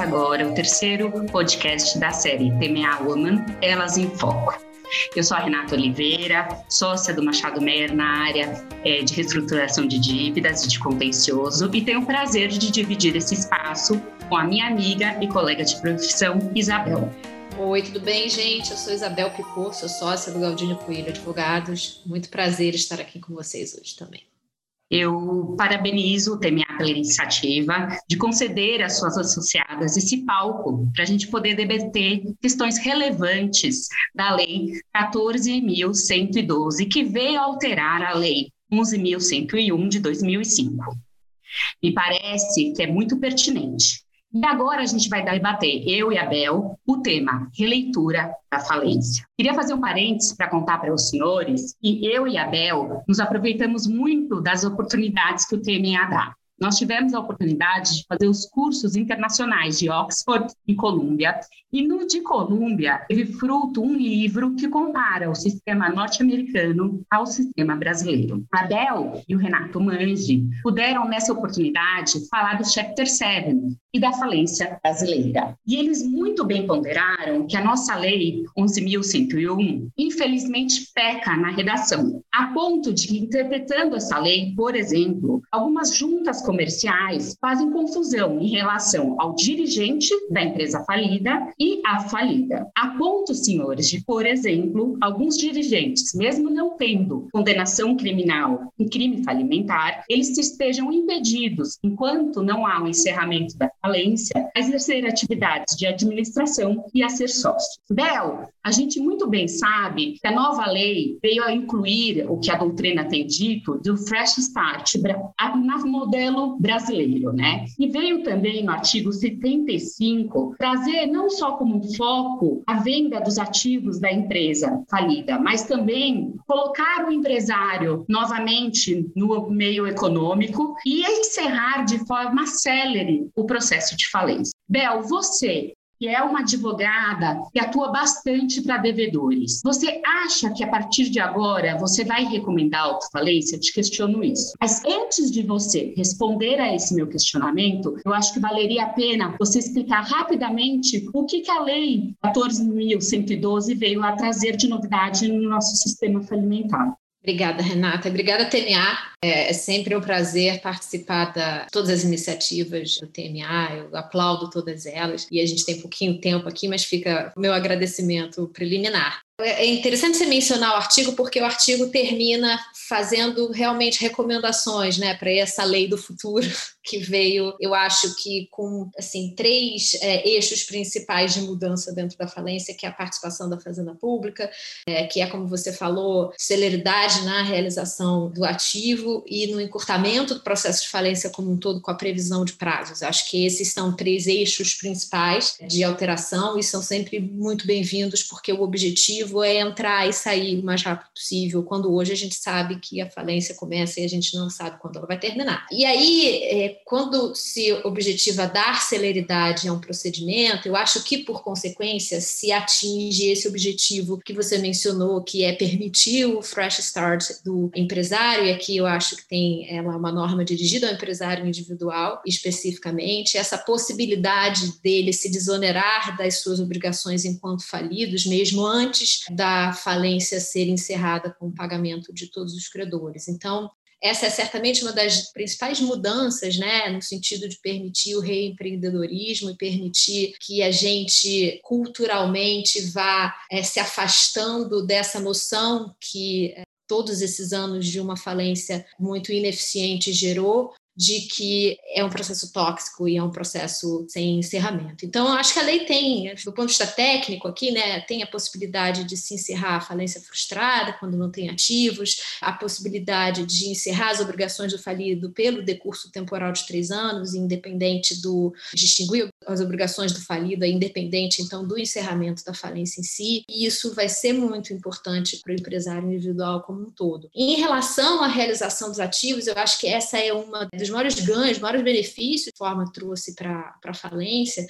Começa agora o terceiro podcast da série TMA Woman, Elas em Foco. Eu sou a Renata Oliveira, sócia do Machado Meyer na área é, de reestruturação de dívidas e de contencioso, e tenho o prazer de dividir esse espaço com a minha amiga e colega de profissão, Isabel. Oi, tudo bem, gente? Eu sou Isabel Picot, sou sócia do Galdino Coelho Advogados. Muito prazer estar aqui com vocês hoje também. Eu parabenizo o TMA pela iniciativa de conceder às suas associadas esse palco para a gente poder debater questões relevantes da Lei 14.112, que veio alterar a Lei 11.101 de 2005. Me parece que é muito pertinente e agora a gente vai debater, eu e a Bel, o tema releitura da falência. Queria fazer um parênteses para contar para os senhores que eu e a Bel nos aproveitamos muito das oportunidades que o TMA dá. Nós tivemos a oportunidade de fazer os cursos internacionais de Oxford e Columbia, e no de Columbia teve fruto um livro que compara o sistema norte-americano ao sistema brasileiro. A Bel e o Renato Mangi puderam, nessa oportunidade, falar do Chapter 7 e da falência brasileira. E eles muito bem ponderaram que a nossa lei 11.101, infelizmente, peca na redação, a ponto de que, interpretando essa lei, por exemplo, algumas juntas comerciais fazem confusão em relação ao dirigente da empresa falida e à falida. A ponto, senhores, de, por exemplo, alguns dirigentes, mesmo não tendo condenação criminal em crime falimentar, eles estejam impedidos, enquanto não há o um encerramento da falência, a exercer atividades de administração e a ser sócio. Bel, a gente muito bem sabe que a nova lei veio a incluir o que a doutrina tem dito do Fresh Start no modelo modelo brasileiro, né? E veio também no artigo 75 trazer não só como foco a venda dos ativos da empresa falida, mas também colocar o empresário novamente no meio econômico e encerrar de forma célere o processo de falência. Bel, você que é uma advogada que atua bastante para devedores. Você acha que a partir de agora você vai recomendar autofalência? Eu te questiono isso. Mas antes de você responder a esse meu questionamento, eu acho que valeria a pena você explicar rapidamente o que, que a lei 14.112 veio a trazer de novidade no nosso sistema falimentar. Obrigada, Renata. Obrigada, TMA. É, é, sempre um prazer participar de todas as iniciativas do TMA. Eu aplaudo todas elas. E a gente tem pouquinho tempo aqui, mas fica o meu agradecimento preliminar. É, é interessante você mencionar o artigo, porque o artigo termina fazendo realmente recomendações né, para essa lei do futuro que veio, eu acho que com assim três é, eixos principais de mudança dentro da falência, que é a participação da fazenda pública, é, que é como você falou, celeridade na realização do ativo e no encurtamento do processo de falência como um todo, com a previsão de prazos. Acho que esses são três eixos principais de alteração e são sempre muito bem-vindos, porque o objetivo é entrar e sair o mais rápido possível, quando hoje a gente sabe que a falência começa e a gente não sabe quando ela vai terminar. E aí, é, quando se objetiva dar celeridade a um procedimento, eu acho que, por consequência, se atinge esse objetivo que você mencionou, que é permitir o fresh start do empresário, e aqui eu acho que tem é, uma norma dirigida ao empresário individual, especificamente, essa possibilidade dele se desonerar das suas obrigações enquanto falidos, mesmo antes da falência ser encerrada com o pagamento de todos os credores. Então, essa é certamente uma das principais mudanças, né, no sentido de permitir o reempreendedorismo e permitir que a gente culturalmente vá é, se afastando dessa noção que é, todos esses anos de uma falência muito ineficiente gerou de que é um processo tóxico e é um processo sem encerramento. Então, acho que a lei tem, do ponto de vista técnico aqui, né, tem a possibilidade de se encerrar a falência frustrada quando não tem ativos, a possibilidade de encerrar as obrigações do falido pelo decurso temporal de três anos, independente do distinguir as obrigações do falido, é independente então do encerramento da falência em si. E isso vai ser muito importante para o empresário individual como um todo. Em relação à realização dos ativos, eu acho que essa é uma dos maiores ganhos, maiores benefícios que a forma trouxe para a falência,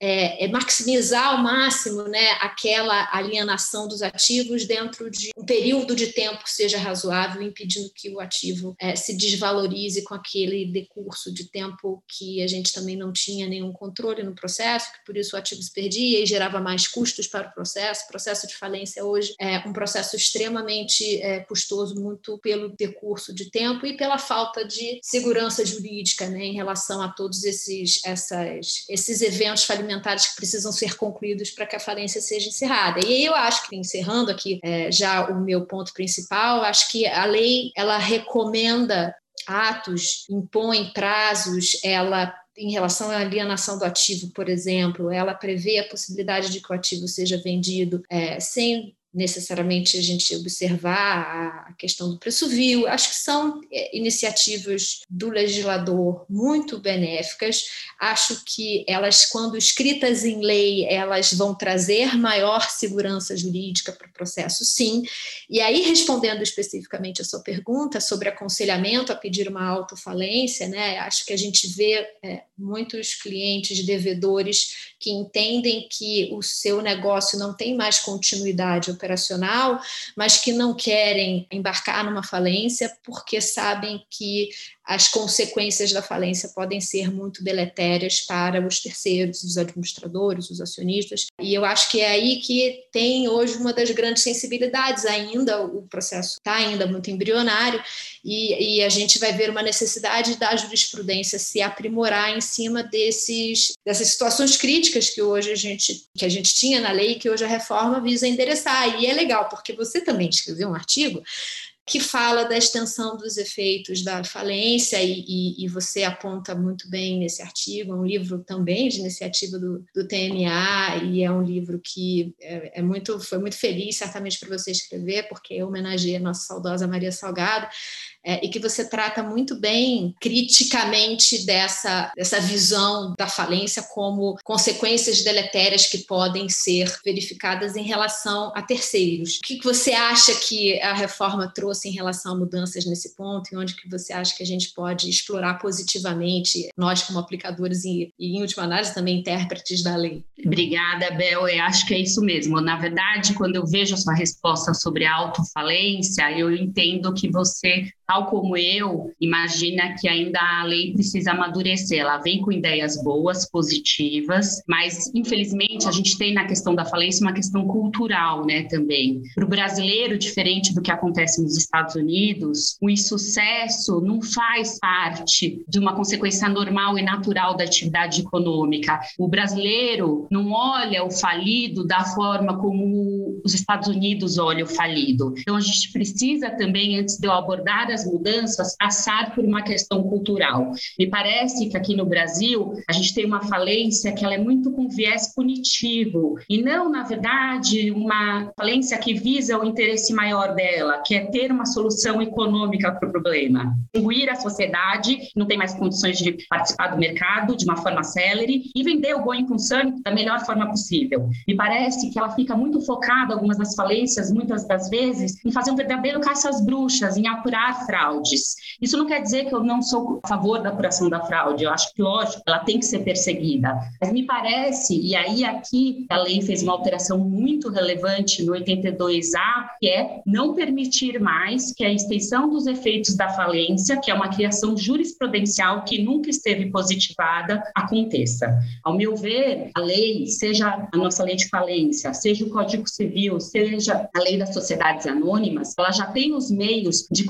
é, é maximizar ao máximo né, aquela alienação dos ativos dentro de um período de tempo que seja razoável, impedindo que o ativo é, se desvalorize com aquele decurso de tempo que a gente também não tinha nenhum controle no processo, que por isso o ativo se perdia e gerava mais custos para o processo. O processo de falência hoje é um processo extremamente é, custoso, muito pelo decurso de tempo e pela falta de segurança jurídica né, em relação a todos esses, essas, esses eventos que precisam ser concluídos para que a falência seja encerrada. E eu acho que, encerrando aqui é, já o meu ponto principal, acho que a lei ela recomenda atos, impõe prazos, ela em relação à alienação do ativo, por exemplo, ela prevê a possibilidade de que o ativo seja vendido é, sem necessariamente a gente observar a questão do preço vil. Acho que são é, iniciativas do legislador muito benéficas. Acho que elas, quando escritas em lei, elas vão trazer maior segurança jurídica para o processo, sim. E aí, respondendo especificamente a sua pergunta sobre aconselhamento a pedir uma autofalência, né? Acho que a gente vê é, muitos clientes devedores que entendem que o seu negócio não tem mais continuidade operacional, mas que não querem embarcar numa falência porque sabem que as consequências da falência podem ser muito deletérias para os terceiros, os administradores, os acionistas. E eu acho que é aí que tem hoje uma das grandes sensibilidades ainda, o processo está ainda muito embrionário, e, e, a gente vai ver uma necessidade da jurisprudência se aprimorar em cima desses, dessas situações críticas que hoje a gente, que a gente tinha na lei, que hoje a reforma visa endereçar. E é legal, porque você também escreveu um artigo que fala da extensão dos efeitos da falência, e, e, e, você aponta muito bem nesse artigo, é um livro também de iniciativa do, do e é um livro que é, é muito, foi muito feliz, certamente, para você escrever, porque homenageia a nossa saudosa Maria Salgado, é, e que você trata muito bem criticamente dessa, dessa visão da falência como consequências deletérias que podem ser verificadas em relação a terceiros. O que você acha que a reforma trouxe em relação a mudanças nesse ponto e onde que você acha que a gente pode explorar positivamente, nós como aplicadores e, e em última análise, também intérpretes da lei? Obrigada, Bel. Eu acho que é isso mesmo. Na verdade, quando eu vejo a sua resposta sobre autofalência, eu entendo que você tal como eu, imagina que ainda a lei precisa amadurecer. Ela vem com ideias boas, positivas, mas infelizmente a gente tem na questão da falência uma questão cultural, né, também. Para o brasileiro, diferente do que acontece nos Estados Unidos, o insucesso não faz parte de uma consequência normal e natural da atividade econômica. O brasileiro não olha o falido da forma como os Estados Unidos olham o falido. Então a gente precisa também, antes de eu abordar as mudanças passar por uma questão cultural. Me parece que aqui no Brasil a gente tem uma falência que ela é muito com viés punitivo e não, na verdade, uma falência que visa o interesse maior dela, que é ter uma solução econômica para o problema. Extinguir a sociedade, não tem mais condições de participar do mercado de uma forma célere e vender o going concern da melhor forma possível. Me parece que ela fica muito focada, algumas das falências, muitas das vezes, em fazer um verdadeiro caça às bruxas, em apurar fraudes. Isso não quer dizer que eu não sou a favor da apuração da fraude, eu acho que, lógico, ela tem que ser perseguida. Mas me parece, e aí aqui a lei fez uma alteração muito relevante no 82A, que é não permitir mais que a extensão dos efeitos da falência, que é uma criação jurisprudencial que nunca esteve positivada, aconteça. Ao meu ver, a lei, seja a nossa lei de falência, seja o Código Civil, seja a lei das sociedades anônimas, ela já tem os meios de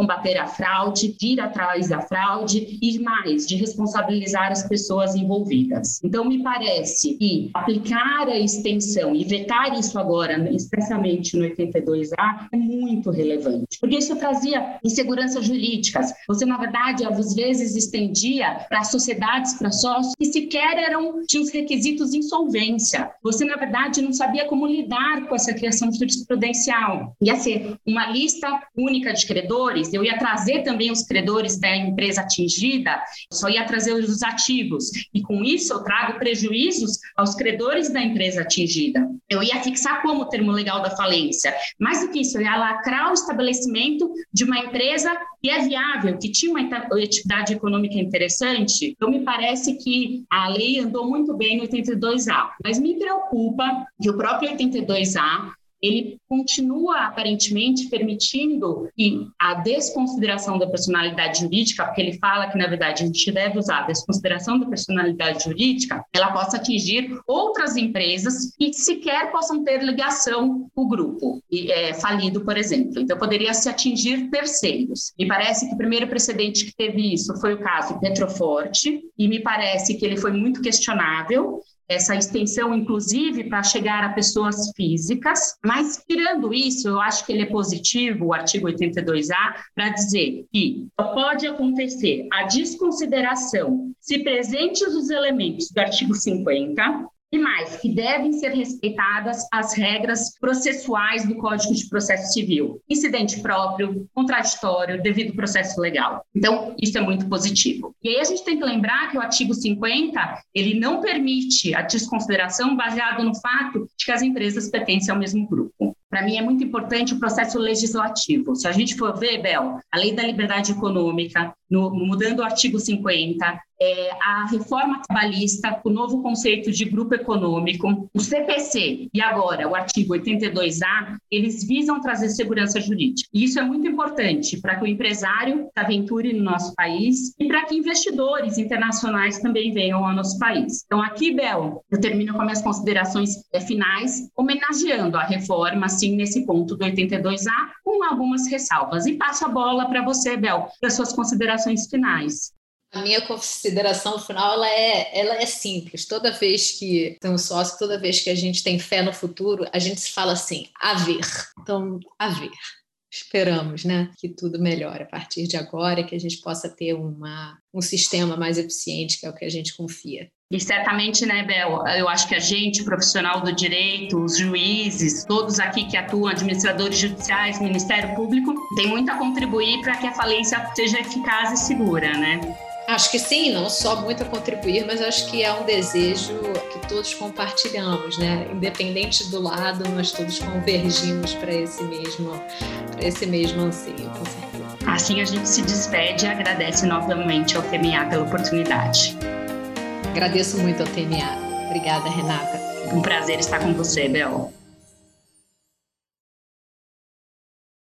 combater a fraude, de ir atrás da fraude e mais, de responsabilizar as pessoas envolvidas. Então, me parece que aplicar a extensão e vetar isso agora, especialmente no 82A, é muito relevante, porque isso trazia inseguranças jurídicas. Você, na verdade, às vezes estendia para sociedades, para sócios, que sequer eram, tinham os requisitos de insolvência. Você, na verdade, não sabia como lidar com essa criação jurisprudencial. Ia ser uma lista única de credores eu ia trazer também os credores da empresa atingida, só ia trazer os ativos. E com isso eu trago prejuízos aos credores da empresa atingida. Eu ia fixar como termo legal da falência. Mais do que isso, eu ia lacrar o estabelecimento de uma empresa que é viável, que tinha uma atividade econômica interessante. Então, me parece que a lei andou muito bem no 82A. Mas me preocupa que o próprio 82A ele continua aparentemente permitindo que a desconsideração da personalidade jurídica, porque ele fala que na verdade a gente deve usar a desconsideração da personalidade jurídica, ela possa atingir outras empresas que sequer possam ter ligação com o grupo é, falido, por exemplo. Então poderia se atingir terceiros. Me parece que o primeiro precedente que teve isso foi o caso Petroforte e me parece que ele foi muito questionável essa extensão, inclusive, para chegar a pessoas físicas. Mas, tirando isso, eu acho que ele é positivo, o artigo 82A, para dizer que pode acontecer a desconsideração, se presentes os elementos do artigo 50, e mais, que devem ser respeitadas as regras processuais do Código de Processo Civil. Incidente próprio, contraditório, devido processo legal. Então, isso é muito positivo. E aí a gente tem que lembrar que o artigo 50, ele não permite a desconsideração baseado no fato de que as empresas pertencem ao mesmo grupo. Para mim é muito importante o processo legislativo. Se a gente for ver, Bel, a lei da liberdade econômica, no, mudando o artigo 50, é, a reforma trabalhista, o novo conceito de grupo econômico, o CPC e agora o artigo 82A, eles visam trazer segurança jurídica. E isso é muito importante para que o empresário se aventure no nosso país e para que investidores internacionais também venham ao nosso país. Então, aqui, Bel, eu termino com minhas considerações é, finais, homenageando a reforma, assim, nesse ponto do 82A, com algumas ressalvas. E passo a bola para você, Bel, para suas considerações finais. A minha consideração final ela é, ela é simples. Toda vez que tem um sócio, toda vez que a gente tem fé no futuro, a gente se fala assim, a ver. Então, a ver. Esperamos né, que tudo melhore a partir de agora que a gente possa ter uma, um sistema mais eficiente, que é o que a gente confia. E certamente, né, Bel, eu acho que a gente, profissional do direito, os juízes, todos aqui que atuam, administradores judiciais, Ministério Público, tem muito a contribuir para que a falência seja eficaz e segura, né? Acho que sim, não só muito a contribuir, mas acho que é um desejo que todos compartilhamos, né? Independente do lado, nós todos convergimos para esse mesmo, para esse mesmo anseio, com certeza. Assim a gente se despede e agradece novamente ao TMA pela oportunidade. Agradeço muito ao TMA. Obrigada, Renata. Um prazer estar com você, Bel.